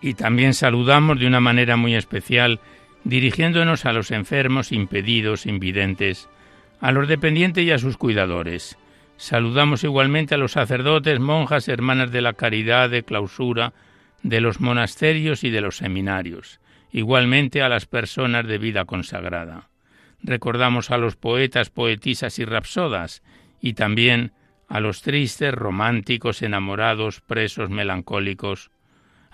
Y también saludamos de una manera muy especial dirigiéndonos a los enfermos, impedidos, invidentes, a los dependientes y a sus cuidadores. Saludamos igualmente a los sacerdotes, monjas, hermanas de la caridad, de clausura, de los monasterios y de los seminarios, igualmente a las personas de vida consagrada. Recordamos a los poetas, poetisas y rapsodas, y también a los tristes, románticos, enamorados, presos, melancólicos,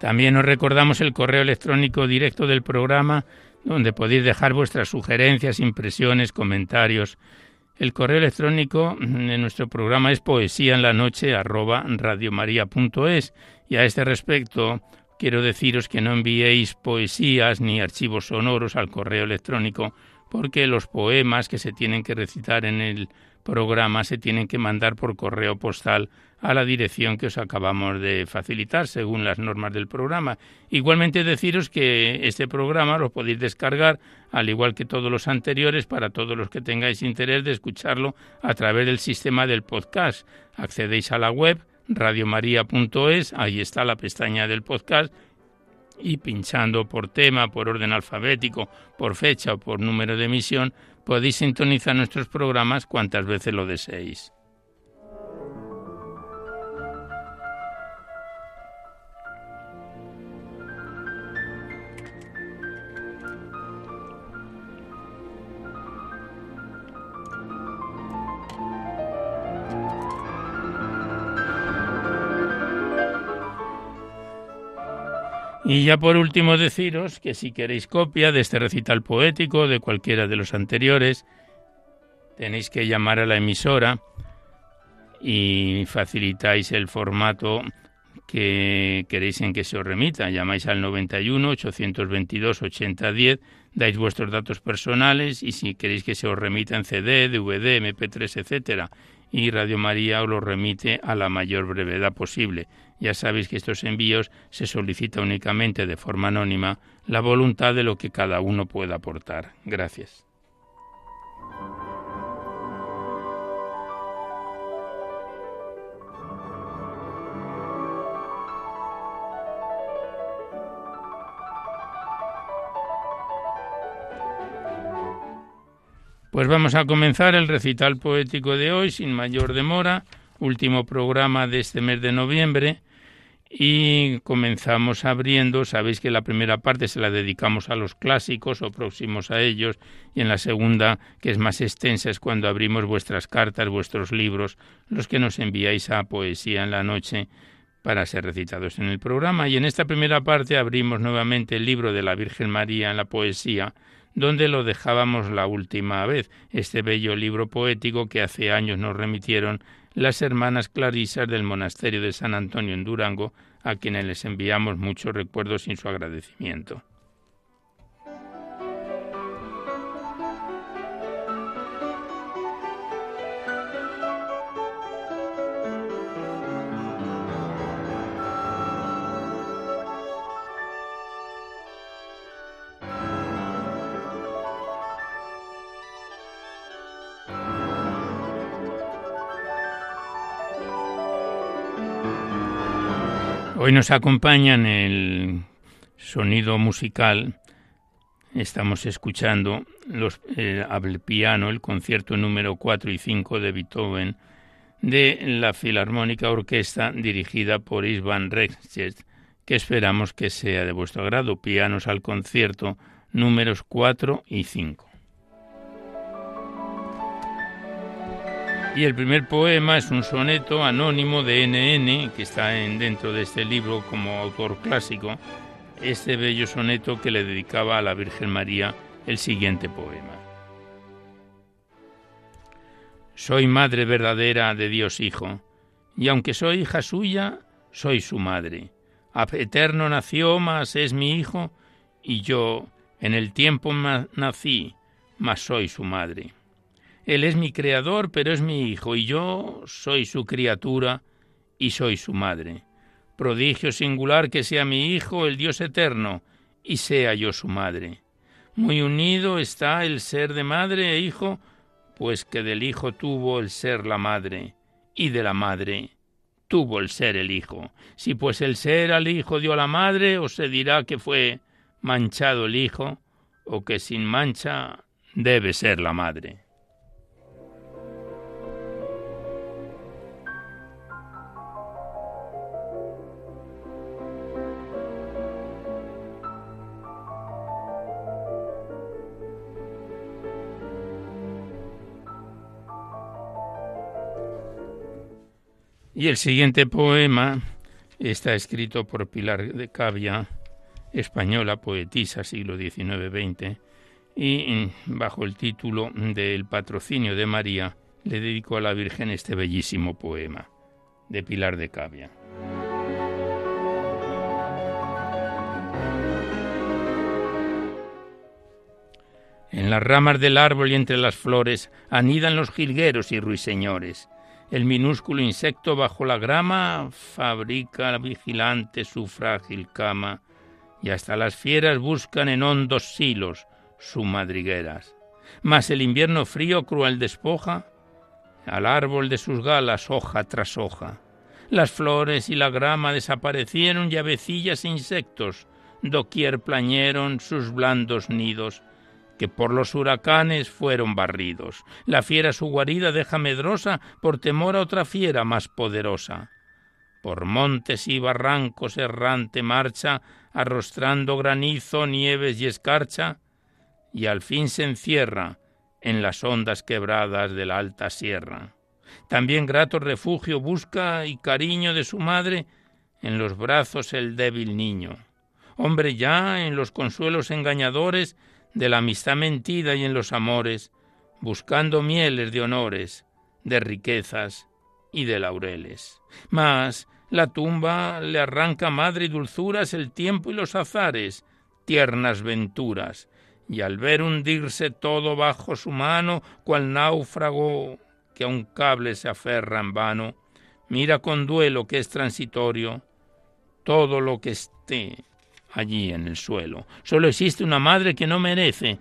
También os recordamos el correo electrónico directo del programa donde podéis dejar vuestras sugerencias, impresiones, comentarios. El correo electrónico de nuestro programa es poesía en la noche y a este respecto quiero deciros que no enviéis poesías ni archivos sonoros al correo electrónico porque los poemas que se tienen que recitar en el programa se tienen que mandar por correo postal a la dirección que os acabamos de facilitar según las normas del programa. Igualmente deciros que este programa lo podéis descargar al igual que todos los anteriores para todos los que tengáis interés de escucharlo a través del sistema del podcast. Accedéis a la web radiomaria.es, ahí está la pestaña del podcast y pinchando por tema, por orden alfabético, por fecha o por número de emisión, podéis sintonizar nuestros programas cuantas veces lo deseéis. Y ya por último deciros que si queréis copia de este recital poético de cualquiera de los anteriores, tenéis que llamar a la emisora y facilitáis el formato que queréis en que se os remita. Llamáis al 91 822 8010, dais vuestros datos personales y si queréis que se os remita en CD, DVD, MP3, etcétera, y Radio María os lo remite a la mayor brevedad posible. Ya sabéis que estos envíos se solicita únicamente de forma anónima la voluntad de lo que cada uno pueda aportar. Gracias. Pues vamos a comenzar el recital poético de hoy sin mayor demora, último programa de este mes de noviembre y comenzamos abriendo, sabéis que la primera parte se la dedicamos a los clásicos o próximos a ellos y en la segunda, que es más extensa, es cuando abrimos vuestras cartas, vuestros libros, los que nos enviáis a Poesía en la Noche para ser recitados en el programa. Y en esta primera parte abrimos nuevamente el libro de la Virgen María en la poesía, donde lo dejábamos la última vez, este bello libro poético que hace años nos remitieron las hermanas clarisas del monasterio de San Antonio en Durango, a quienes les enviamos muchos recuerdos sin su agradecimiento. Hoy nos acompaña en el sonido musical. Estamos escuchando los, eh, el piano, el concierto número 4 y 5 de Beethoven de la Filarmónica Orquesta dirigida por Isvan Rexchet, que esperamos que sea de vuestro agrado. Pianos al concierto números 4 y 5. Y el primer poema es un soneto anónimo de NN, que está en, dentro de este libro como autor clásico, este bello soneto que le dedicaba a la Virgen María el siguiente poema. Soy madre verdadera de Dios Hijo, y aunque soy hija suya, soy su madre. eterno nació, mas es mi hijo, y yo en el tiempo nací, mas soy su madre. Él es mi creador, pero es mi hijo, y yo soy su criatura y soy su madre. Prodigio singular que sea mi hijo, el Dios eterno, y sea yo su madre. Muy unido está el ser de madre e hijo, pues que del hijo tuvo el ser la madre, y de la madre tuvo el ser el hijo. Si pues el ser al hijo dio a la madre, o se dirá que fue manchado el hijo, o que sin mancha debe ser la madre. Y el siguiente poema está escrito por Pilar de Cavia, española, poetisa, siglo XIX-XX, y bajo el título del patrocinio de María le dedicó a la Virgen este bellísimo poema de Pilar de Cavia. En las ramas del árbol y entre las flores anidan los jilgueros y ruiseñores el minúsculo insecto bajo la grama fabrica vigilante su frágil cama, y hasta las fieras buscan en hondos silos sus madrigueras. Mas el invierno frío cruel despoja al árbol de sus galas hoja tras hoja. Las flores y la grama desaparecieron y avecillas e insectos doquier plañeron sus blandos nidos que por los huracanes fueron barridos. La fiera su guarida deja medrosa por temor a otra fiera más poderosa. Por montes y barrancos errante marcha, arrostrando granizo, nieves y escarcha, y al fin se encierra en las hondas quebradas de la alta sierra. También grato refugio busca y cariño de su madre en los brazos el débil niño. Hombre ya en los consuelos engañadores de la amistad mentida y en los amores, buscando mieles de honores, de riquezas y de laureles. Mas la tumba le arranca madre y dulzuras el tiempo y los azares, tiernas venturas, y al ver hundirse todo bajo su mano, cual náufrago que a un cable se aferra en vano, mira con duelo que es transitorio todo lo que esté allí en el suelo. Solo existe una madre que no merece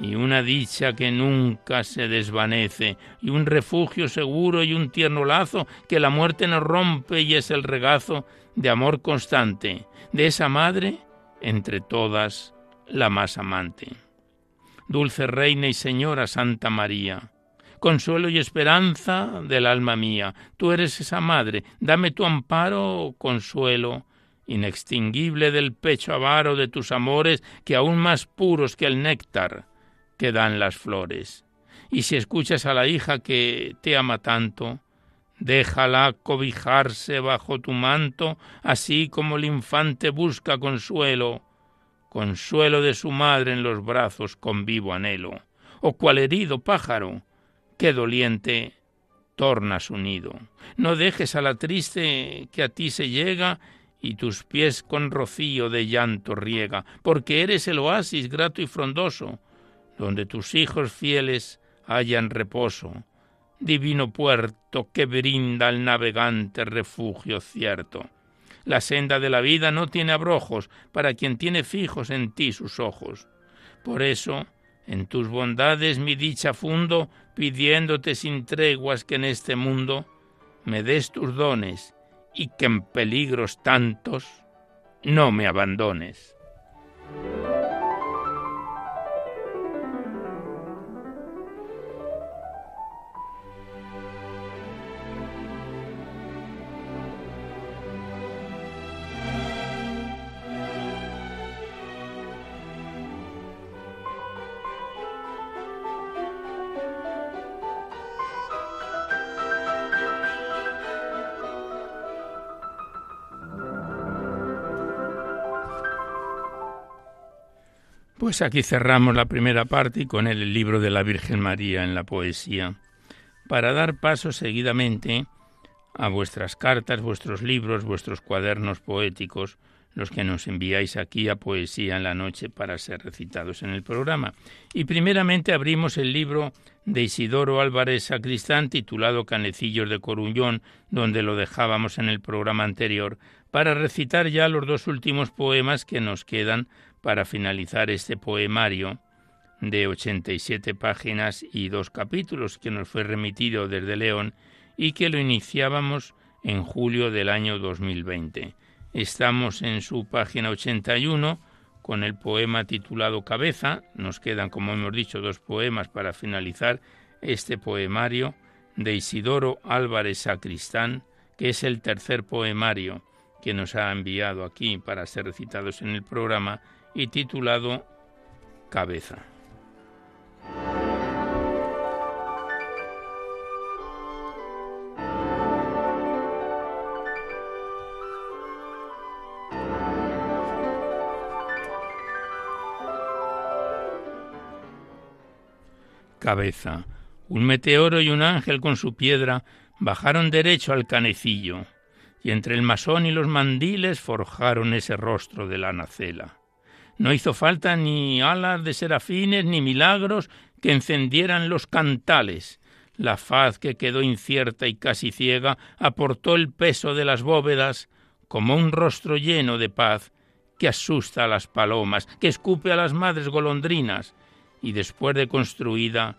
y una dicha que nunca se desvanece, y un refugio seguro y un tierno lazo que la muerte no rompe y es el regazo de amor constante, de esa madre entre todas la más amante. Dulce Reina y Señora Santa María, consuelo y esperanza del alma mía, tú eres esa madre, dame tu amparo, consuelo, inextinguible del pecho avaro de tus amores, que aún más puros que el néctar, que dan las flores. Y si escuchas a la hija que te ama tanto, déjala cobijarse bajo tu manto, así como el infante busca consuelo, consuelo de su madre en los brazos con vivo anhelo. O cual herido pájaro, que doliente torna su nido. No dejes a la triste que a ti se llega y tus pies con rocío de llanto riega, porque eres el oasis grato y frondoso, donde tus hijos fieles hallan reposo, divino puerto que brinda al navegante refugio cierto. La senda de la vida no tiene abrojos para quien tiene fijos en ti sus ojos. Por eso, en tus bondades mi dicha fundo, pidiéndote sin treguas que en este mundo me des tus dones y que en peligros tantos no me abandones. Pues aquí cerramos la primera parte y con él el libro de la Virgen María en la poesía, para dar paso seguidamente a vuestras cartas, vuestros libros, vuestros cuadernos poéticos, los que nos enviáis aquí a Poesía en la Noche para ser recitados en el programa. Y primeramente abrimos el libro de Isidoro Álvarez Sacristán titulado Canecillos de Coruñón, donde lo dejábamos en el programa anterior, para recitar ya los dos últimos poemas que nos quedan para finalizar este poemario de 87 páginas y dos capítulos que nos fue remitido desde León y que lo iniciábamos en julio del año 2020. Estamos en su página 81 con el poema titulado Cabeza. Nos quedan, como hemos dicho, dos poemas para finalizar este poemario de Isidoro Álvarez Sacristán, que es el tercer poemario que nos ha enviado aquí para ser recitados en el programa y titulado Cabeza. Cabeza. Un meteoro y un ángel con su piedra bajaron derecho al canecillo, y entre el masón y los mandiles forjaron ese rostro de la nacela. No hizo falta ni alas de serafines ni milagros que encendieran los cantales. La faz que quedó incierta y casi ciega aportó el peso de las bóvedas como un rostro lleno de paz que asusta a las palomas, que escupe a las madres golondrinas y después de construida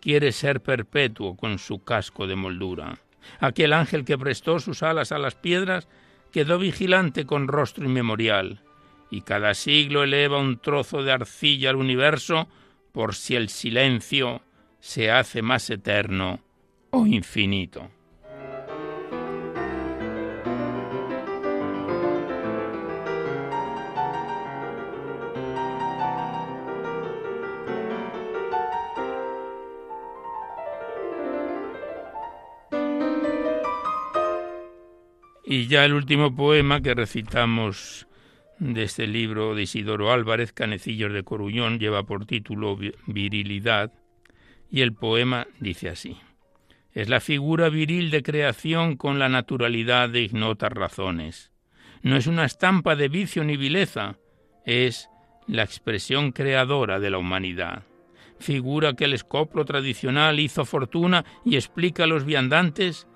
quiere ser perpetuo con su casco de moldura. Aquel ángel que prestó sus alas a las piedras quedó vigilante con rostro inmemorial y cada siglo eleva un trozo de arcilla al universo por si el silencio se hace más eterno o infinito. Y ya el último poema que recitamos de este libro de Isidoro Álvarez, Canecillos de Coruñón, lleva por título Virilidad, y el poema dice así. Es la figura viril de creación con la naturalidad de ignotas razones. No es una estampa de vicio ni vileza, es la expresión creadora de la humanidad. Figura que el escoplo tradicional hizo fortuna y explica a los viandantes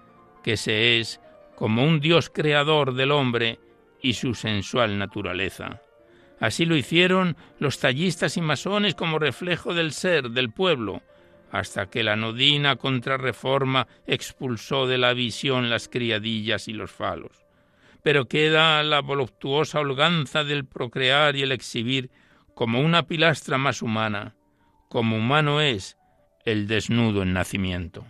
que se es como un Dios creador del hombre y su sensual naturaleza. Así lo hicieron los tallistas y masones como reflejo del ser del pueblo, hasta que la nodina contrarreforma expulsó de la visión las criadillas y los falos. Pero queda la voluptuosa holganza del procrear y el exhibir como una pilastra más humana, como humano es el desnudo en nacimiento.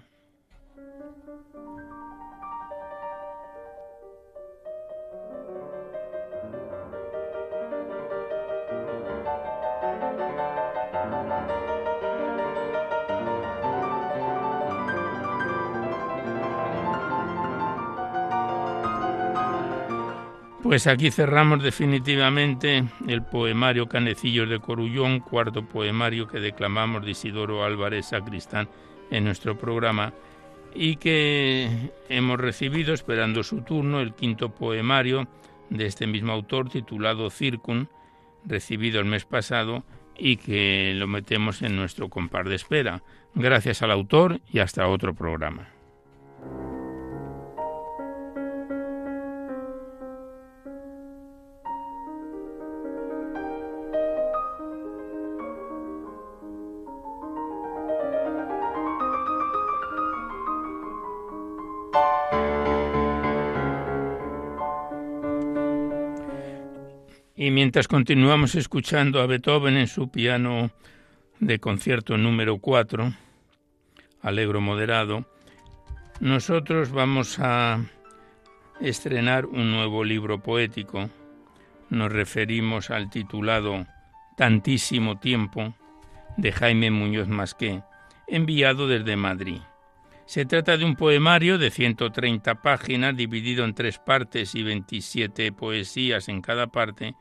Pues aquí cerramos definitivamente el poemario Canecillos de Corullón, cuarto poemario que declamamos de Isidoro Álvarez Sacristán en nuestro programa y que hemos recibido, esperando su turno, el quinto poemario de este mismo autor titulado Circun, recibido el mes pasado y que lo metemos en nuestro compar de espera. Gracias al autor y hasta otro programa. Mientras continuamos escuchando a Beethoven en su piano de concierto número 4, Alegro Moderado, nosotros vamos a estrenar un nuevo libro poético. Nos referimos al titulado Tantísimo tiempo de Jaime Muñoz Masqué, enviado desde Madrid. Se trata de un poemario de 130 páginas dividido en tres partes y 27 poesías en cada parte,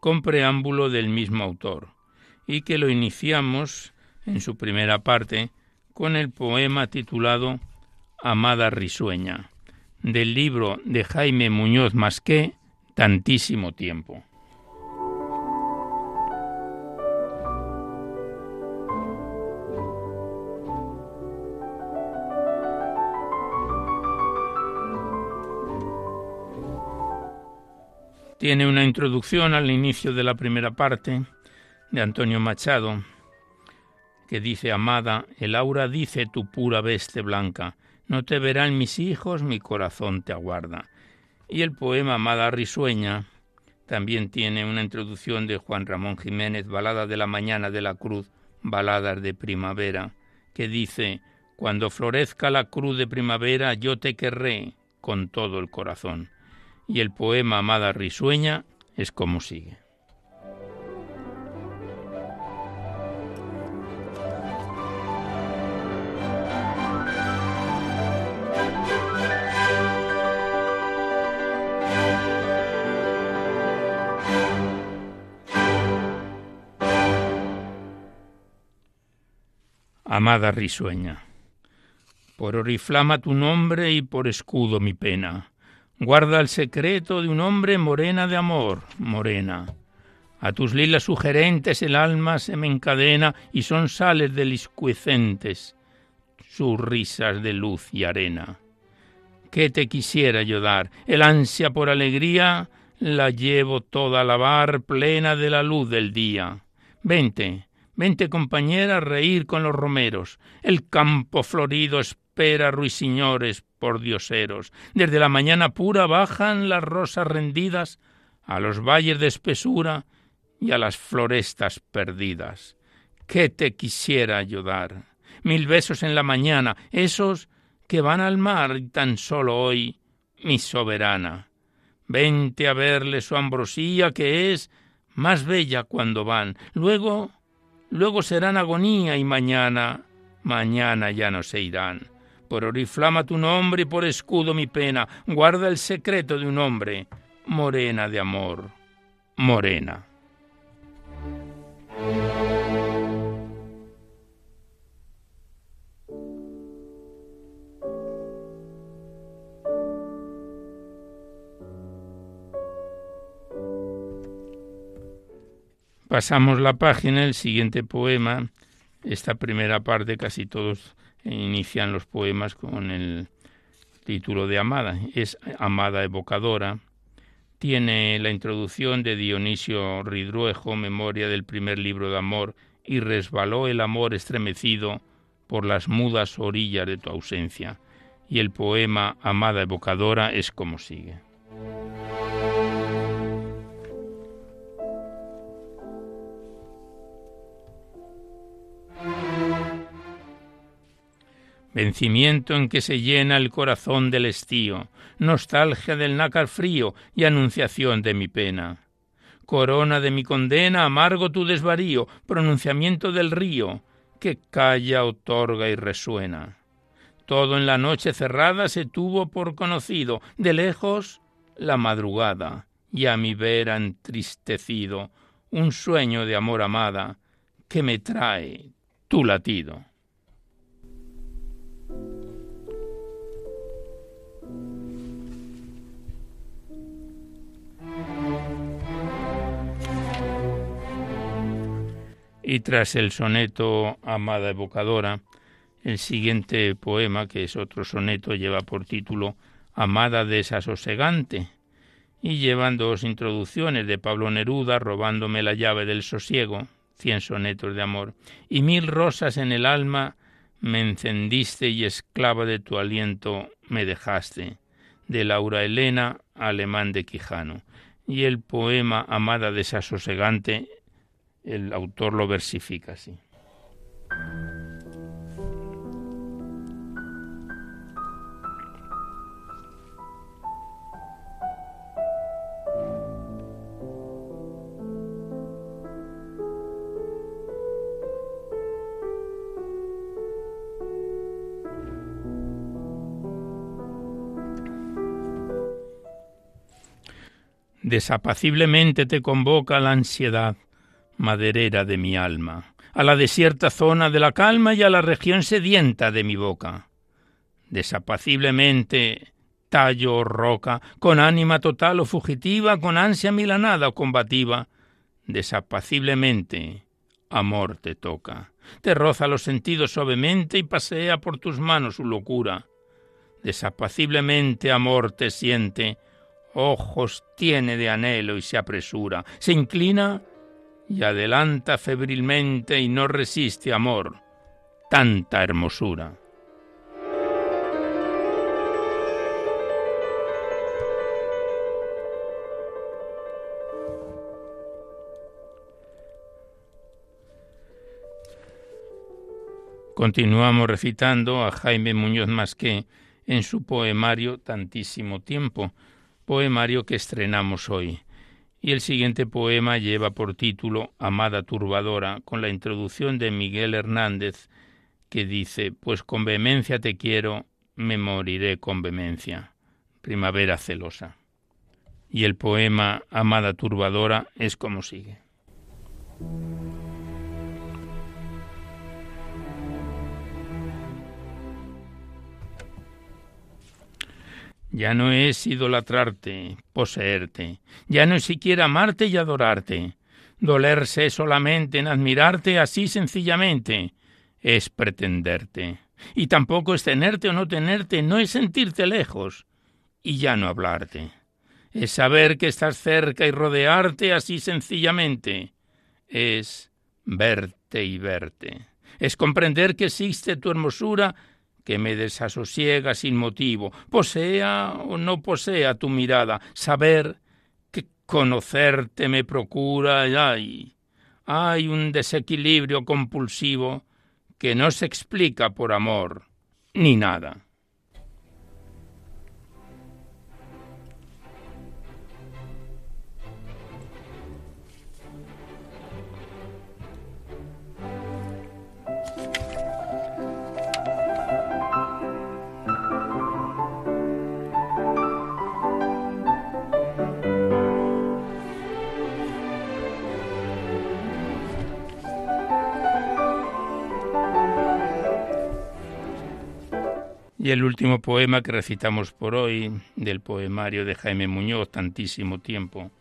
con preámbulo del mismo autor, y que lo iniciamos en su primera parte con el poema titulado Amada risueña, del libro de Jaime Muñoz Masqué, Tantísimo tiempo. Tiene una introducción al inicio de la primera parte de Antonio Machado, que dice, Amada, el aura dice tu pura veste blanca, no te verán mis hijos, mi corazón te aguarda. Y el poema Amada risueña también tiene una introducción de Juan Ramón Jiménez, Balada de la Mañana de la Cruz, Baladas de Primavera, que dice, Cuando florezca la cruz de primavera, yo te querré con todo el corazón y el poema Amada Risueña es como sigue. Amada risueña, por oriflama tu nombre y por escudo mi pena Guarda el secreto de un hombre morena de amor, morena. A tus lilas sugerentes el alma se me encadena y son sales deliscuecentes sus risas de luz y arena. ¿Qué te quisiera yo dar? El ansia por alegría la llevo toda a lavar plena de la luz del día. Vente, vente compañera a reír con los romeros. El campo florido espera ruiseñores por dioseros. Desde la mañana pura bajan las rosas rendidas a los valles de espesura y a las florestas perdidas. ¿Qué te quisiera ayudar? Mil besos en la mañana, esos que van al mar y tan solo hoy, mi soberana. Vente a verle su ambrosía que es más bella cuando van. Luego, luego serán agonía y mañana, mañana ya no se irán por oriflama tu nombre y por escudo mi pena, guarda el secreto de un hombre, morena de amor, morena. Pasamos la página, el siguiente poema, esta primera parte casi todos inician los poemas con el título de Amada, es Amada evocadora, tiene la introducción de Dionisio Ridruejo, memoria del primer libro de amor, y resbaló el amor estremecido por las mudas orillas de tu ausencia. Y el poema Amada evocadora es como sigue. Vencimiento en que se llena el corazón del estío, nostalgia del nácar frío y anunciación de mi pena. Corona de mi condena, amargo tu desvarío, pronunciamiento del río, que calla, otorga y resuena. Todo en la noche cerrada se tuvo por conocido, de lejos la madrugada, y a mi vera entristecido, un sueño de amor amada, que me trae tu latido. Y tras el soneto Amada evocadora, el siguiente poema, que es otro soneto, lleva por título Amada desasosegante, y llevan dos introducciones de Pablo Neruda, robándome la llave del sosiego, cien sonetos de amor, y mil rosas en el alma me encendiste y esclava de tu aliento me dejaste, de Laura Elena, alemán de Quijano. Y el poema Amada desasosegante el autor lo versifica así. Desapaciblemente te convoca la ansiedad, maderera de mi alma, a la desierta zona de la calma y a la región sedienta de mi boca. Desapaciblemente tallo o roca, con ánima total o fugitiva, con ansia milanada o combativa, desapaciblemente amor te toca, te roza los sentidos suavemente y pasea por tus manos su locura. Desapaciblemente amor te siente, ojos tiene de anhelo y se apresura, se inclina y adelanta febrilmente y no resiste amor, tanta hermosura. Continuamos recitando a Jaime Muñoz Masqué en su poemario Tantísimo Tiempo, poemario que estrenamos hoy. Y el siguiente poema lleva por título Amada Turbadora, con la introducción de Miguel Hernández, que dice, Pues con vehemencia te quiero, me moriré con vehemencia. Primavera celosa. Y el poema Amada Turbadora es como sigue. Ya no es idolatrarte, poseerte, ya no es siquiera amarte y adorarte. Dolerse solamente en admirarte así sencillamente es pretenderte. Y tampoco es tenerte o no tenerte, no es sentirte lejos y ya no hablarte. Es saber que estás cerca y rodearte así sencillamente. Es verte y verte. Es comprender que existe tu hermosura que me desasosiega sin motivo, posea o no posea tu mirada, saber que conocerte me procura y hay, hay un desequilibrio compulsivo que no se explica por amor ni nada. El último poema que recitamos por hoy, del poemario de Jaime Muñoz, Tantísimo tiempo,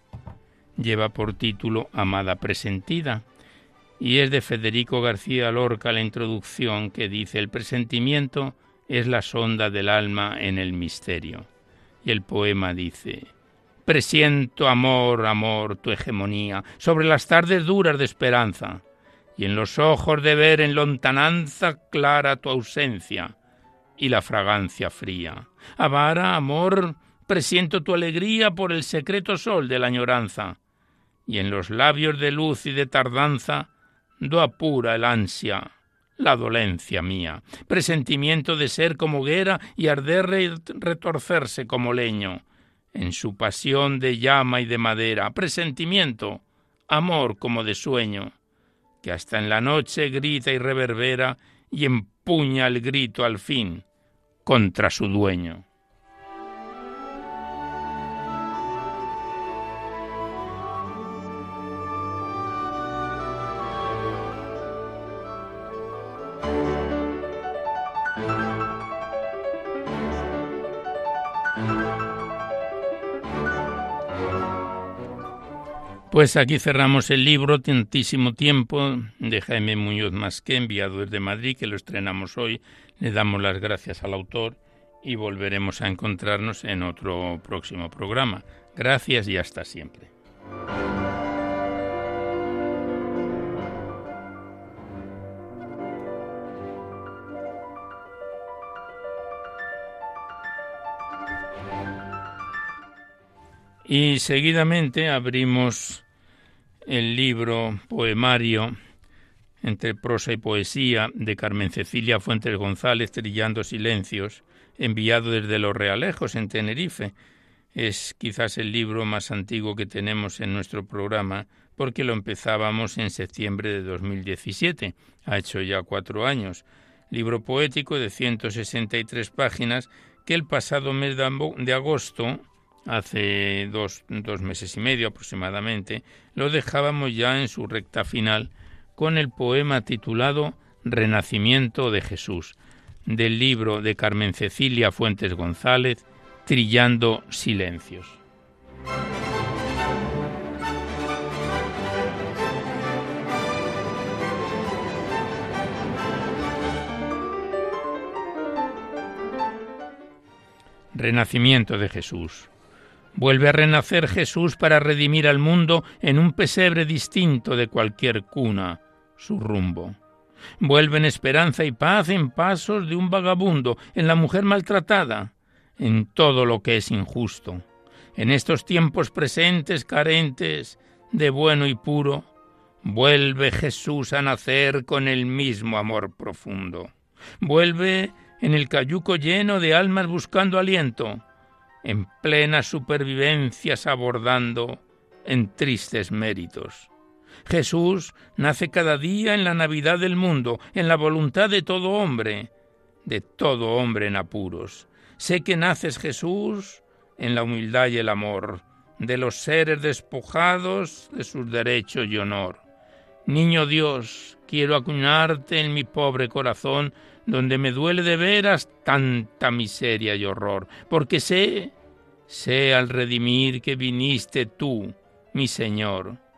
lleva por título Amada Presentida y es de Federico García Lorca la introducción que dice el presentimiento es la sonda del alma en el misterio. Y el poema dice Presiento, amor, amor, tu hegemonía sobre las tardes duras de esperanza, y en los ojos de ver en lontananza clara tu ausencia y la fragancia fría. Avara, amor, presiento tu alegría por el secreto sol de la añoranza, y en los labios de luz y de tardanza do apura el ansia, la dolencia mía, presentimiento de ser como hoguera y arder y retorcerse como leño, en su pasión de llama y de madera, presentimiento, amor como de sueño, que hasta en la noche grita y reverbera y empuña el grito al fin contra su dueño. Pues aquí cerramos el libro Tantísimo Tiempo de Jaime Muñoz Masqué, enviado desde Madrid, que lo estrenamos hoy. Le damos las gracias al autor y volveremos a encontrarnos en otro próximo programa. Gracias y hasta siempre. Y seguidamente abrimos el libro poemario entre prosa y poesía de Carmen Cecilia Fuentes González, Trillando Silencios, enviado desde Los Realejos, en Tenerife. Es quizás el libro más antiguo que tenemos en nuestro programa, porque lo empezábamos en septiembre de 2017. Ha hecho ya cuatro años. Libro poético de 163 páginas que el pasado mes de agosto hace dos, dos, meses y medio aproximadamente, lo dejábamos ya en su recta final con el poema titulado Renacimiento de Jesús, del libro de Carmen Cecilia Fuentes González, Trillando Silencios. Renacimiento de Jesús. Vuelve a renacer Jesús para redimir al mundo en un pesebre distinto de cualquier cuna, su rumbo. Vuelven esperanza y paz en pasos de un vagabundo, en la mujer maltratada, en todo lo que es injusto. En estos tiempos presentes carentes de bueno y puro, vuelve Jesús a nacer con el mismo amor profundo. Vuelve en el cayuco lleno de almas buscando aliento, en plena supervivencia abordando en tristes méritos. Jesús nace cada día en la Navidad del mundo, en la voluntad de todo hombre, de todo hombre en apuros. Sé que naces Jesús en la humildad y el amor, de los seres despojados de sus derechos y honor. Niño Dios, quiero acuñarte en mi pobre corazón donde me duele de veras tanta miseria y horror, porque sé, sé al redimir que viniste tú, mi Señor.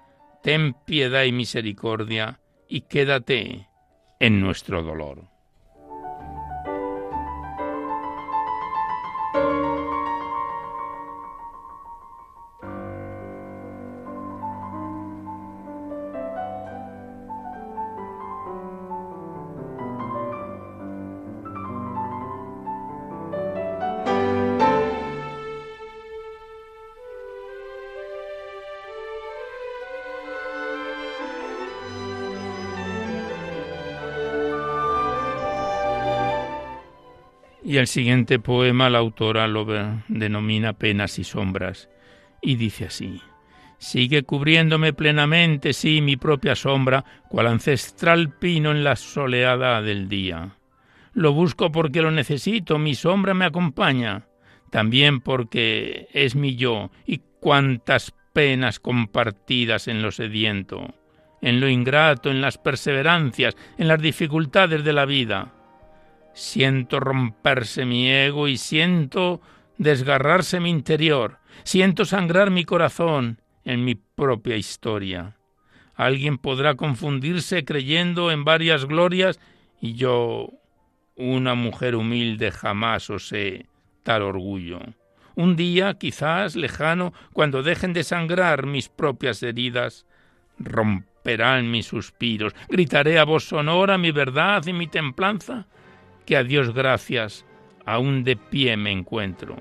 Ten piedad y misericordia y quédate en nuestro dolor. Y el siguiente poema la autora lo denomina Penas y Sombras y dice así. Sigue cubriéndome plenamente, sí, mi propia sombra, cual ancestral pino en la soleada del día. Lo busco porque lo necesito, mi sombra me acompaña, también porque es mi yo, y cuántas penas compartidas en lo sediento, en lo ingrato, en las perseverancias, en las dificultades de la vida. Siento romperse mi ego y siento desgarrarse mi interior, siento sangrar mi corazón en mi propia historia. Alguien podrá confundirse creyendo en varias glorias y yo, una mujer humilde, jamás osé tal orgullo. Un día, quizás lejano, cuando dejen de sangrar mis propias heridas, romperán mis suspiros, gritaré a voz sonora mi verdad y mi templanza, que a Dios gracias aún de pie me encuentro.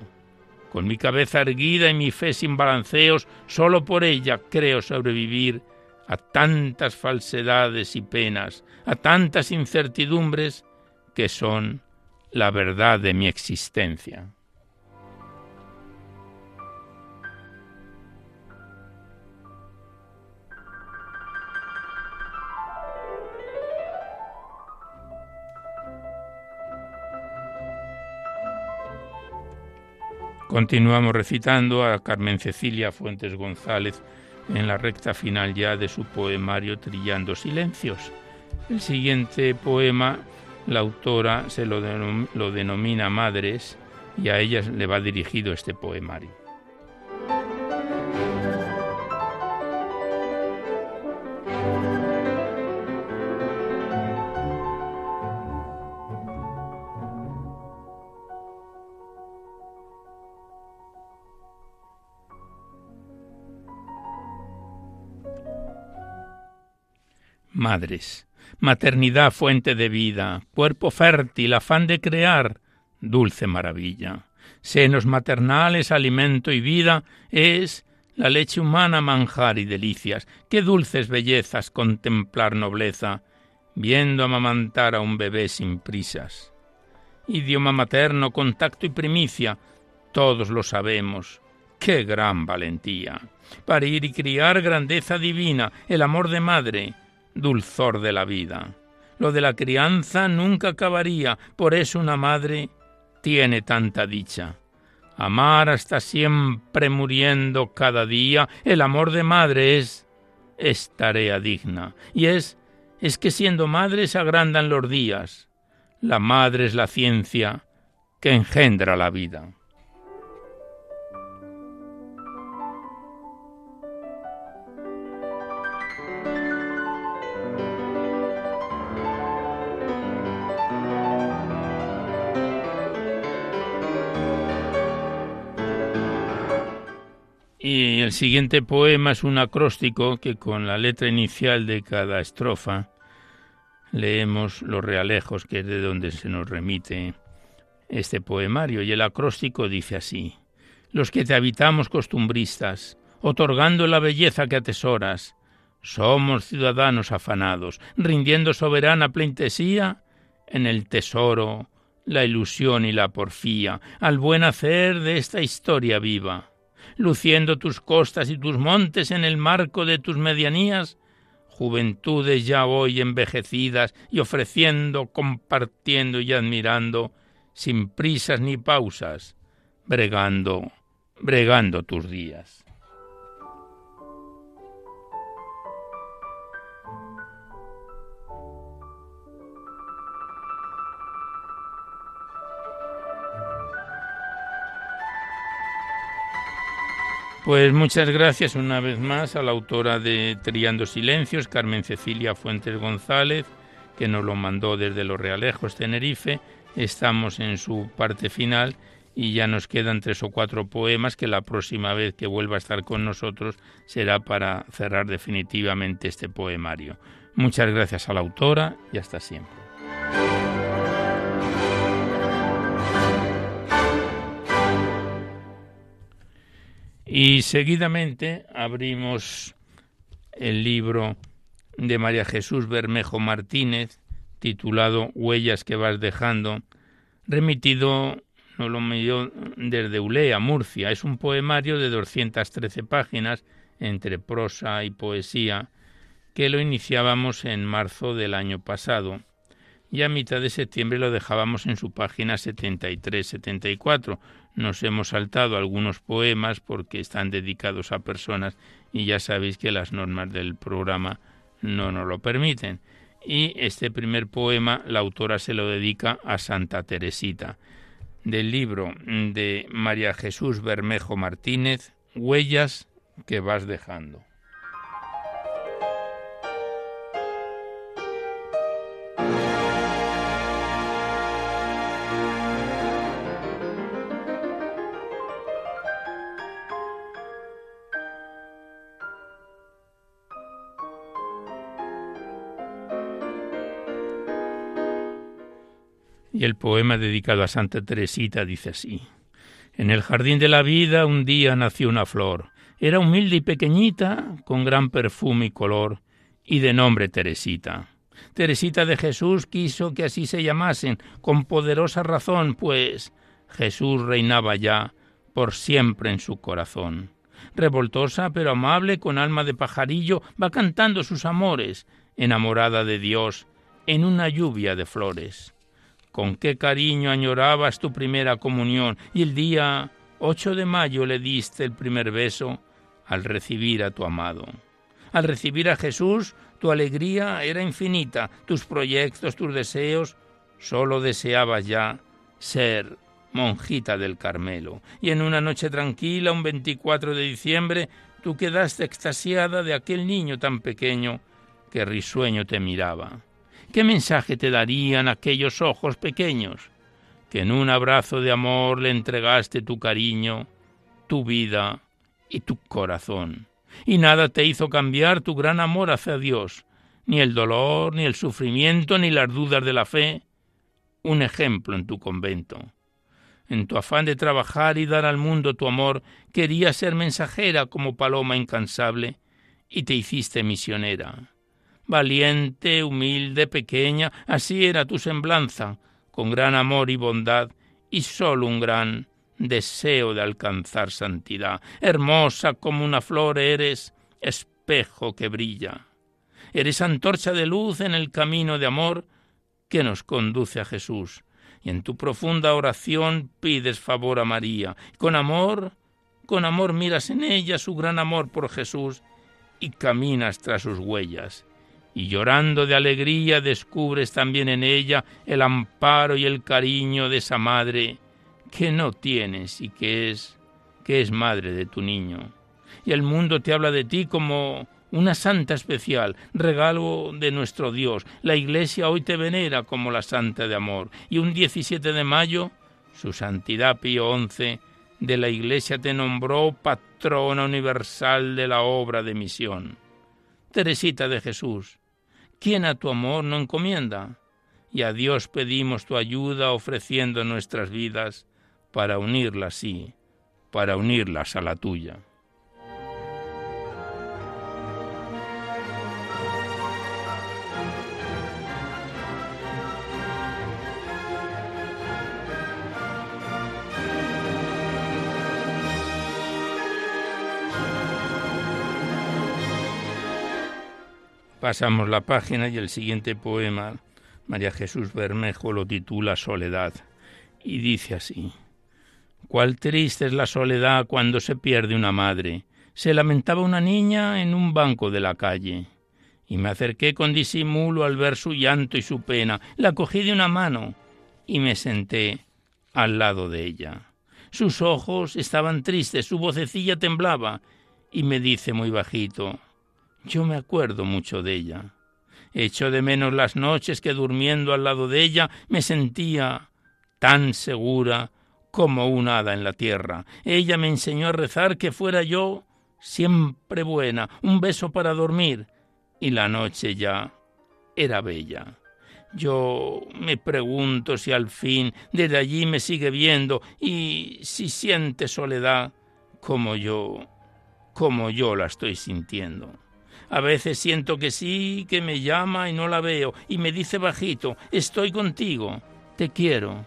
Con mi cabeza erguida y mi fe sin balanceos, solo por ella creo sobrevivir a tantas falsedades y penas, a tantas incertidumbres que son la verdad de mi existencia. Continuamos recitando a Carmen Cecilia Fuentes González en la recta final ya de su poemario Trillando Silencios. El siguiente poema, la autora se lo, lo denomina Madres y a ellas le va dirigido este poemario. Madres. Maternidad fuente de vida, cuerpo fértil, afán de crear, dulce maravilla. Senos maternales, alimento y vida, es la leche humana manjar y delicias. Qué dulces bellezas contemplar nobleza, viendo amamantar a un bebé sin prisas. Idioma materno, contacto y primicia, todos lo sabemos. Qué gran valentía. Parir y criar grandeza divina, el amor de madre, dulzor de la vida. Lo de la crianza nunca acabaría, por eso una madre tiene tanta dicha. Amar hasta siempre muriendo cada día, el amor de madre es es tarea digna, y es es que siendo madre se agrandan los días. La madre es la ciencia que engendra la vida. Y el siguiente poema es un acróstico que con la letra inicial de cada estrofa leemos los realejos, que es de donde se nos remite este poemario. Y el acróstico dice así, los que te habitamos costumbristas, otorgando la belleza que atesoras, somos ciudadanos afanados, rindiendo soberana pleitesía en el tesoro, la ilusión y la porfía, al buen hacer de esta historia viva luciendo tus costas y tus montes en el marco de tus medianías, juventudes ya hoy envejecidas y ofreciendo, compartiendo y admirando, sin prisas ni pausas, bregando, bregando tus días. Pues muchas gracias una vez más a la autora de Triando Silencios, Carmen Cecilia Fuentes González, que nos lo mandó desde Los Realejos, Tenerife. Estamos en su parte final y ya nos quedan tres o cuatro poemas que la próxima vez que vuelva a estar con nosotros será para cerrar definitivamente este poemario. Muchas gracias a la autora y hasta siempre. Y seguidamente abrimos el libro de María Jesús Bermejo Martínez, titulado Huellas que vas dejando, remitido no lo medio desde Ulea, Murcia. Es un poemario de 213 páginas entre prosa y poesía que lo iniciábamos en marzo del año pasado y a mitad de septiembre lo dejábamos en su página 73-74. Nos hemos saltado algunos poemas porque están dedicados a personas y ya sabéis que las normas del programa no nos lo permiten. Y este primer poema la autora se lo dedica a Santa Teresita, del libro de María Jesús Bermejo Martínez, Huellas que vas dejando. Y el poema dedicado a Santa Teresita dice así. En el jardín de la vida un día nació una flor. Era humilde y pequeñita, con gran perfume y color, y de nombre Teresita. Teresita de Jesús quiso que así se llamasen, con poderosa razón, pues Jesús reinaba ya por siempre en su corazón. Revoltosa pero amable, con alma de pajarillo, va cantando sus amores, enamorada de Dios, en una lluvia de flores con qué cariño añorabas tu primera comunión y el día 8 de mayo le diste el primer beso al recibir a tu amado. Al recibir a Jesús, tu alegría era infinita, tus proyectos, tus deseos, solo deseabas ya ser monjita del Carmelo. Y en una noche tranquila, un 24 de diciembre, tú quedaste extasiada de aquel niño tan pequeño que risueño te miraba. ¿Qué mensaje te darían aquellos ojos pequeños? Que en un abrazo de amor le entregaste tu cariño, tu vida y tu corazón. Y nada te hizo cambiar tu gran amor hacia Dios, ni el dolor, ni el sufrimiento, ni las dudas de la fe. Un ejemplo en tu convento. En tu afán de trabajar y dar al mundo tu amor, querías ser mensajera como paloma incansable, y te hiciste misionera valiente, humilde, pequeña, así era tu semblanza, con gran amor y bondad, y sólo un gran deseo de alcanzar santidad. Hermosa como una flor eres, espejo que brilla. Eres antorcha de luz en el camino de amor que nos conduce a Jesús. Y en tu profunda oración pides favor a María. Con amor, con amor miras en ella su gran amor por Jesús y caminas tras sus huellas y llorando de alegría descubres también en ella el amparo y el cariño de esa madre que no tienes y que es que es madre de tu niño. Y el mundo te habla de ti como una santa especial, regalo de nuestro Dios. La Iglesia hoy te venera como la santa de amor. Y un 17 de mayo, su santidad Pío XI de la Iglesia te nombró patrona universal de la obra de misión. Teresita de Jesús, ¿quién a tu amor no encomienda? Y a Dios pedimos tu ayuda ofreciendo nuestras vidas para unirlas, sí, para unirlas a la tuya. Pasamos la página y el siguiente poema, María Jesús Bermejo, lo titula Soledad y dice así. Cuál triste es la soledad cuando se pierde una madre. Se lamentaba una niña en un banco de la calle. Y me acerqué con disimulo al ver su llanto y su pena. La cogí de una mano y me senté al lado de ella. Sus ojos estaban tristes, su vocecilla temblaba y me dice muy bajito yo me acuerdo mucho de ella. Echo de menos las noches que durmiendo al lado de ella me sentía tan segura como un hada en la tierra. Ella me enseñó a rezar que fuera yo siempre buena, un beso para dormir, y la noche ya era bella. Yo me pregunto si al fin desde allí me sigue viendo y si siente soledad como yo, como yo la estoy sintiendo. A veces siento que sí, que me llama y no la veo, y me dice bajito, estoy contigo, te quiero.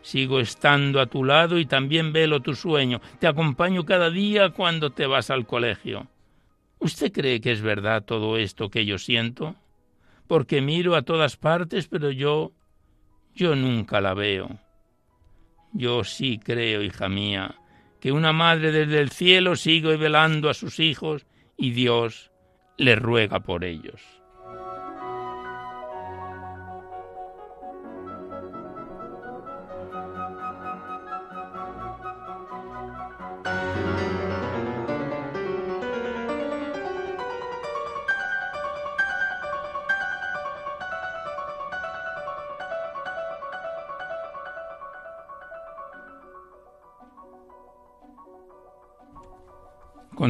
Sigo estando a tu lado y también velo tu sueño, te acompaño cada día cuando te vas al colegio. ¿Usted cree que es verdad todo esto que yo siento? Porque miro a todas partes, pero yo, yo nunca la veo. Yo sí creo, hija mía, que una madre desde el cielo sigue velando a sus hijos y Dios le ruega por ellos.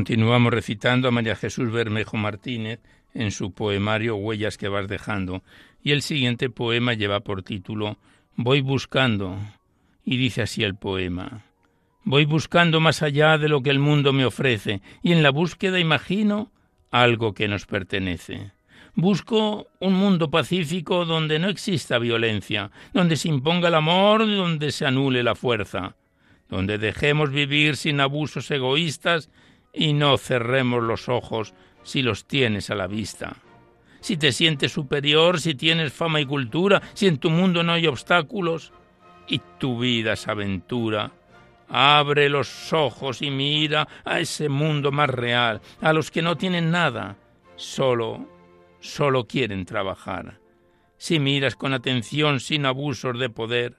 Continuamos recitando a María Jesús Bermejo Martínez en su poemario Huellas que vas dejando, y el siguiente poema lleva por título Voy buscando, y dice así el poema. Voy buscando más allá de lo que el mundo me ofrece, y en la búsqueda imagino algo que nos pertenece. Busco un mundo pacífico donde no exista violencia, donde se imponga el amor, donde se anule la fuerza, donde dejemos vivir sin abusos egoístas y no cerremos los ojos si los tienes a la vista. Si te sientes superior, si tienes fama y cultura, si en tu mundo no hay obstáculos y tu vida es aventura, abre los ojos y mira a ese mundo más real, a los que no tienen nada, solo, solo quieren trabajar. Si miras con atención sin abusos de poder,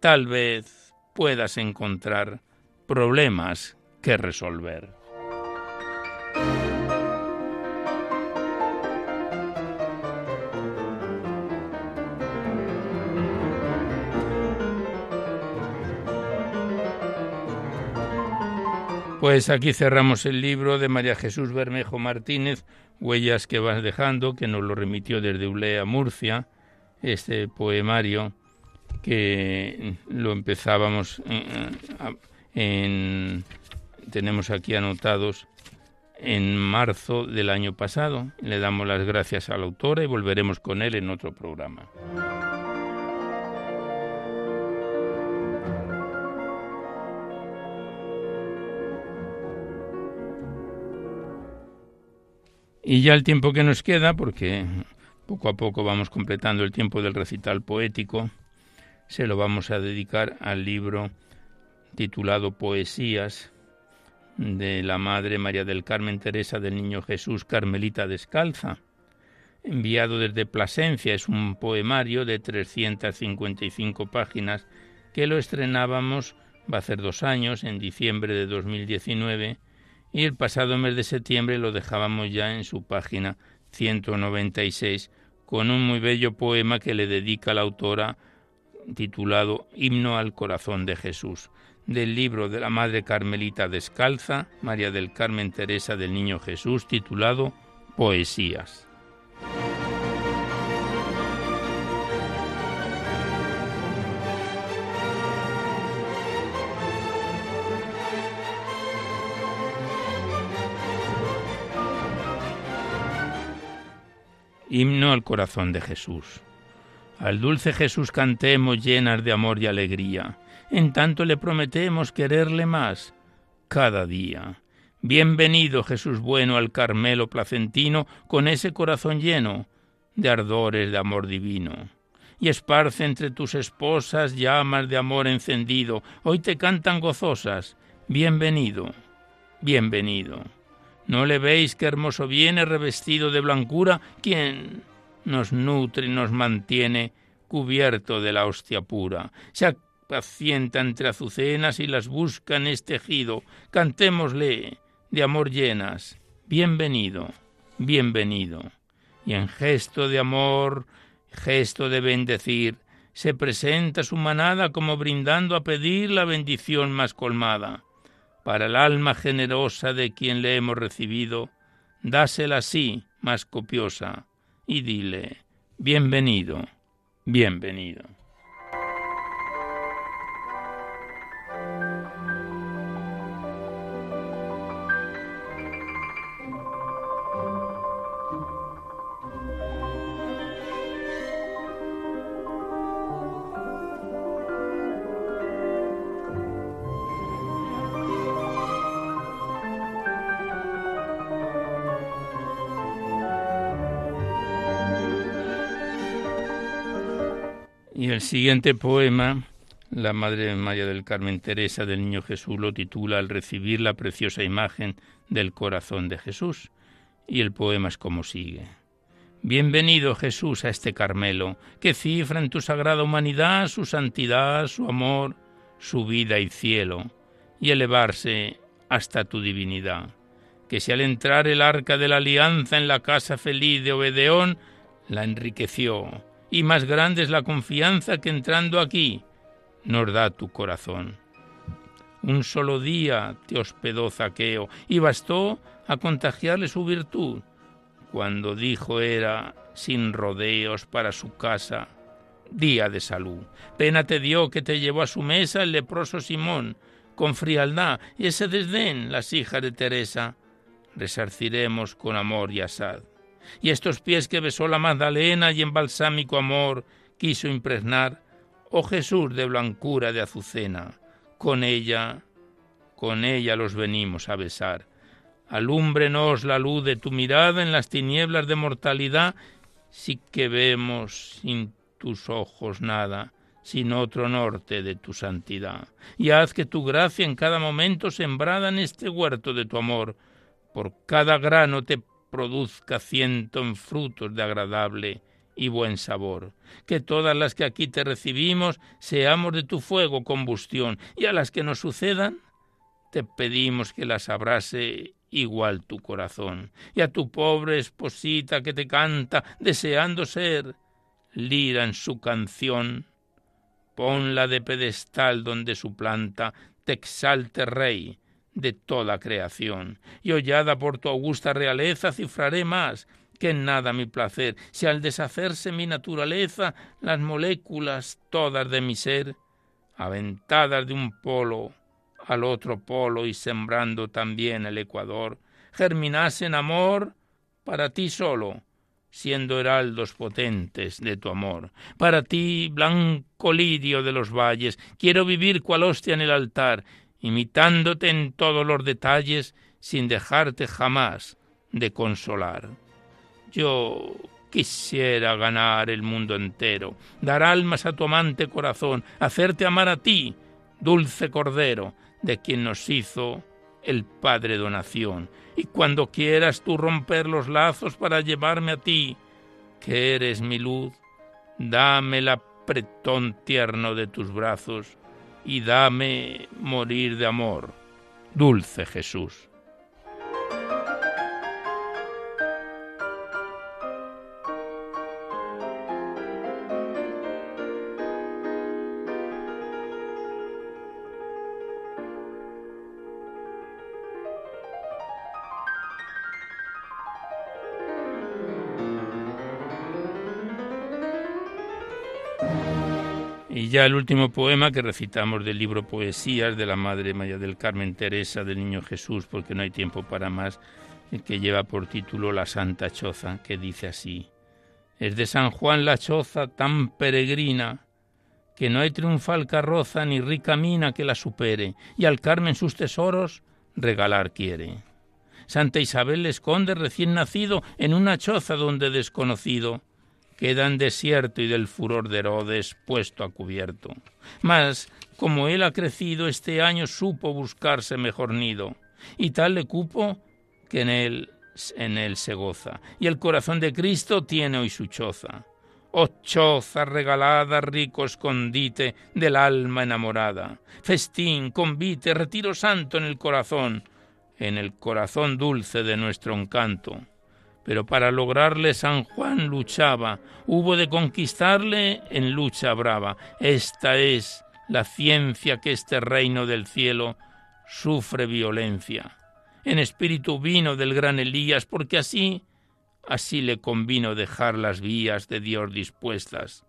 tal vez puedas encontrar problemas que resolver. Pues aquí cerramos el libro de María Jesús Bermejo Martínez, Huellas que vas dejando, que nos lo remitió desde Ulea, Murcia, este poemario que lo empezábamos en, tenemos aquí anotados en marzo del año pasado. Le damos las gracias a la autora y volveremos con él en otro programa. Y ya el tiempo que nos queda, porque poco a poco vamos completando el tiempo del recital poético, se lo vamos a dedicar al libro titulado Poesías de la Madre María del Carmen Teresa del Niño Jesús Carmelita Descalza, enviado desde Plasencia. Es un poemario de 355 páginas que lo estrenábamos, va a ser dos años, en diciembre de 2019 y el pasado mes de septiembre lo dejábamos ya en su página 196 con un muy bello poema que le dedica la autora titulado Himno al Corazón de Jesús, del libro de la Madre Carmelita Descalza, María del Carmen Teresa del Niño Jesús, titulado Poesías. Himno al corazón de Jesús. Al dulce Jesús cantemos llenas de amor y alegría. En tanto le prometemos quererle más cada día. Bienvenido Jesús bueno al Carmelo placentino con ese corazón lleno de ardores de amor divino. Y esparce entre tus esposas llamas de amor encendido. Hoy te cantan gozosas. Bienvenido, bienvenido. ¿No le veis qué hermoso viene revestido de blancura, quien nos nutre y nos mantiene cubierto de la hostia pura? Se apacienta entre azucenas y las busca en este. Cantémosle de amor llenas. Bienvenido, bienvenido. Y en gesto de amor, gesto de bendecir, se presenta su manada como brindando a pedir la bendición más colmada para el alma generosa de quien le hemos recibido, dásela así más copiosa y dile, bienvenido, bienvenido. Siguiente poema, la Madre María del Carmen Teresa del Niño Jesús lo titula Al recibir la preciosa imagen del corazón de Jesús. Y el poema es como sigue. Bienvenido Jesús a este Carmelo, que cifra en tu sagrada humanidad su santidad, su amor, su vida y cielo, y elevarse hasta tu divinidad. Que si al entrar el arca de la alianza en la casa feliz de Obedeón, la enriqueció, y más grande es la confianza que entrando aquí nos da tu corazón. Un solo día te hospedó Zaqueo y bastó a contagiarle su virtud. Cuando dijo era sin rodeos para su casa, día de salud. Pena te dio que te llevó a su mesa el leproso Simón, con frialdad y ese desdén las hijas de Teresa. Resarciremos con amor y asad. Y estos pies que besó la Magdalena y en balsámico amor quiso impregnar, oh Jesús de blancura de azucena, con ella, con ella los venimos a besar. Alúmbrenos la luz de tu mirada en las tinieblas de mortalidad, si que vemos sin tus ojos nada, sin otro norte de tu santidad. Y haz que tu gracia en cada momento sembrada en este huerto de tu amor, por cada grano te produzca ciento en frutos de agradable y buen sabor. Que todas las que aquí te recibimos seamos de tu fuego combustión, y a las que nos sucedan, te pedimos que las abrase igual tu corazón. Y a tu pobre esposita que te canta, deseando ser lira en su canción, ponla de pedestal donde su planta te exalte rey de toda creación, y hollada por tu augusta realeza cifraré más que en nada mi placer, si al deshacerse mi naturaleza las moléculas todas de mi ser, aventadas de un polo al otro polo y sembrando también el ecuador, germinasen amor para ti solo, siendo heraldos potentes de tu amor. Para ti, blanco lirio de los valles, quiero vivir cual hostia en el altar, imitándote en todos los detalles, sin dejarte jamás de consolar. Yo quisiera ganar el mundo entero, dar almas a tu amante corazón, hacerte amar a ti, dulce Cordero, de quien nos hizo el Padre donación, y cuando quieras tú romper los lazos para llevarme a ti, que eres mi luz, dame el apretón tierno de tus brazos, y dame morir de amor, dulce Jesús. Ya el último poema que recitamos del libro Poesías de la Madre María del Carmen Teresa del Niño Jesús, porque no hay tiempo para más, el que lleva por título La Santa Choza, que dice así. Es de San Juan la choza tan peregrina, que no hay triunfal carroza ni rica mina que la supere, y al Carmen sus tesoros regalar quiere. Santa Isabel le esconde recién nacido en una choza donde desconocido queda en desierto y del furor de Herodes puesto a cubierto. Mas, como él ha crecido, este año supo buscarse mejor nido, y tal le cupo que en él, en él se goza, y el corazón de Cristo tiene hoy su choza. Oh choza regalada, rico escondite del alma enamorada, festín, convite, retiro santo en el corazón, en el corazón dulce de nuestro encanto pero para lograrle San Juan luchaba, hubo de conquistarle en lucha brava. Esta es la ciencia que este reino del cielo sufre violencia. En espíritu vino del gran Elías, porque así, así le convino dejar las vías de Dios dispuestas.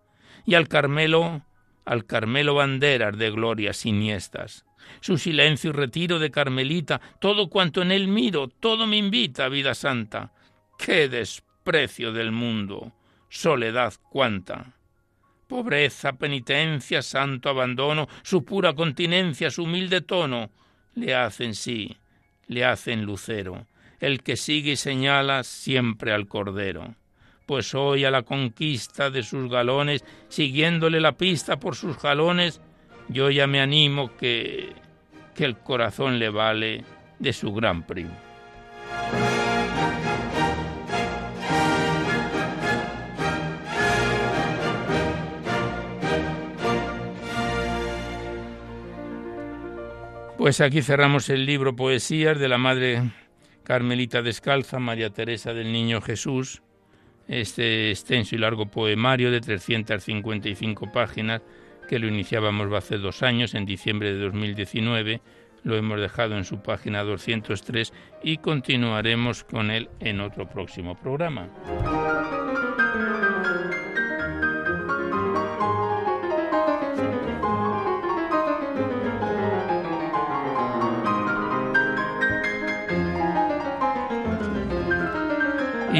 Y al Carmelo, al Carmelo banderas de gloria siniestas. Su silencio y retiro de Carmelita, todo cuanto en él miro, todo me invita a vida santa ¡Qué desprecio del mundo! Soledad cuánta. Pobreza, penitencia, santo abandono, su pura continencia, su humilde tono, le hacen sí, le hacen lucero, el que sigue y señala siempre al Cordero. Pues hoy a la conquista de sus galones, siguiéndole la pista por sus jalones, yo ya me animo que, que el corazón le vale de su gran primo. Pues aquí cerramos el libro Poesías de la Madre Carmelita Descalza, María Teresa del Niño Jesús, este extenso y largo poemario de 355 páginas que lo iniciábamos hace dos años, en diciembre de 2019, lo hemos dejado en su página 203 y continuaremos con él en otro próximo programa.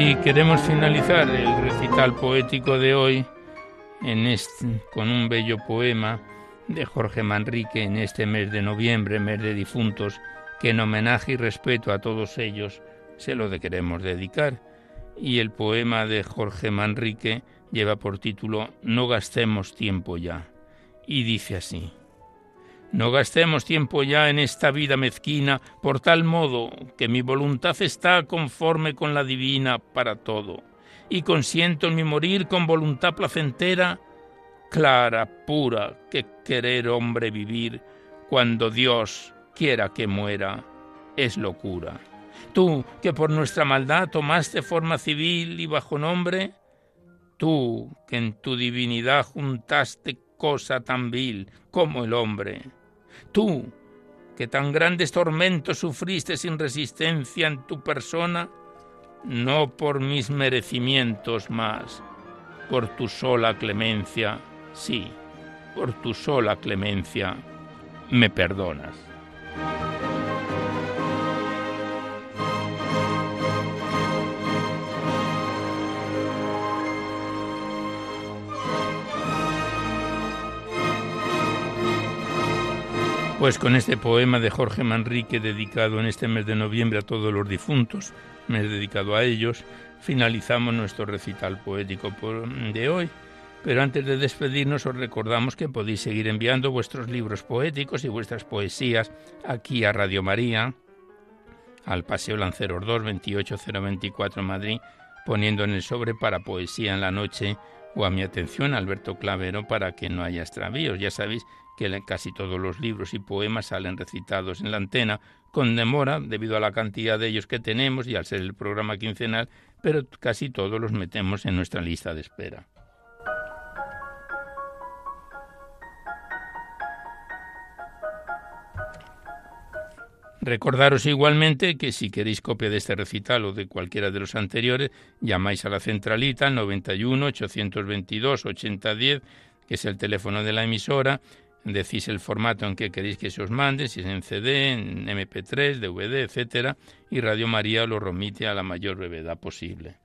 Y queremos finalizar el recital poético de hoy con un bello poema de Jorge Manrique en este mes de noviembre, mes de difuntos, que en homenaje y respeto a todos ellos se lo queremos dedicar. Y el poema de Jorge Manrique lleva por título No gastemos tiempo ya. Y dice así. No gastemos tiempo ya en esta vida mezquina, por tal modo que mi voluntad está conforme con la divina para todo, y consiento en mi morir con voluntad placentera clara, pura, que querer hombre vivir cuando Dios quiera que muera es locura. Tú, que por nuestra maldad tomaste forma civil y bajo nombre, tú, que en tu divinidad juntaste cosa tan vil como el hombre, tú, que tan grandes tormentos sufriste sin resistencia en tu persona, no por mis merecimientos más, por tu sola clemencia, Sí, por tu sola clemencia me perdonas. Pues con este poema de Jorge Manrique dedicado en este mes de noviembre a todos los difuntos, mes dedicado a ellos, finalizamos nuestro recital poético de hoy. Pero antes de despedirnos os recordamos que podéis seguir enviando vuestros libros poéticos y vuestras poesías aquí a Radio María, al Paseo Lanceros 2, 28024 Madrid, poniendo en el sobre para poesía en la noche o a mi atención Alberto Clavero para que no haya extravíos. Ya sabéis que casi todos los libros y poemas salen recitados en la antena con demora debido a la cantidad de ellos que tenemos y al ser el programa quincenal, pero casi todos los metemos en nuestra lista de espera. Recordaros igualmente que si queréis copia de este recital o de cualquiera de los anteriores, llamáis a la centralita 91 822 8010, que es el teléfono de la emisora, decís el formato en que queréis que se os mande, si es en CD, en MP3, DVD, etcétera, y Radio María lo remite a la mayor brevedad posible.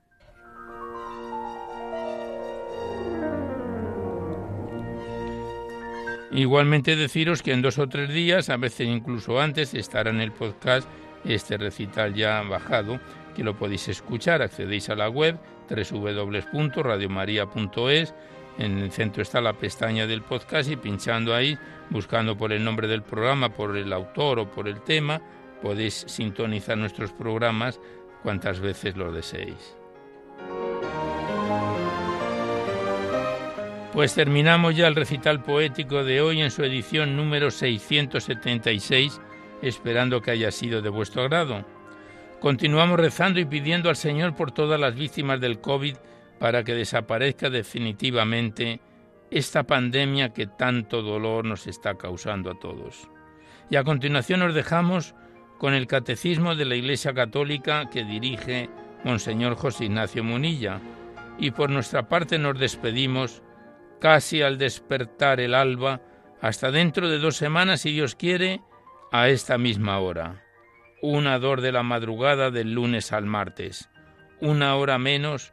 Igualmente deciros que en dos o tres días, a veces incluso antes, estará en el podcast este recital ya bajado, que lo podéis escuchar. Accedéis a la web www.radiomaria.es. En el centro está la pestaña del podcast y pinchando ahí, buscando por el nombre del programa, por el autor o por el tema, podéis sintonizar nuestros programas cuantas veces lo deseéis. Pues terminamos ya el recital poético de hoy en su edición número 676, esperando que haya sido de vuestro agrado. Continuamos rezando y pidiendo al Señor por todas las víctimas del COVID para que desaparezca definitivamente esta pandemia que tanto dolor nos está causando a todos. Y a continuación nos dejamos con el Catecismo de la Iglesia Católica que dirige Monseñor José Ignacio Munilla. Y por nuestra parte nos despedimos casi al despertar el alba, hasta dentro de dos semanas, si Dios quiere, a esta misma hora. Una dor de la madrugada del lunes al martes, una hora menos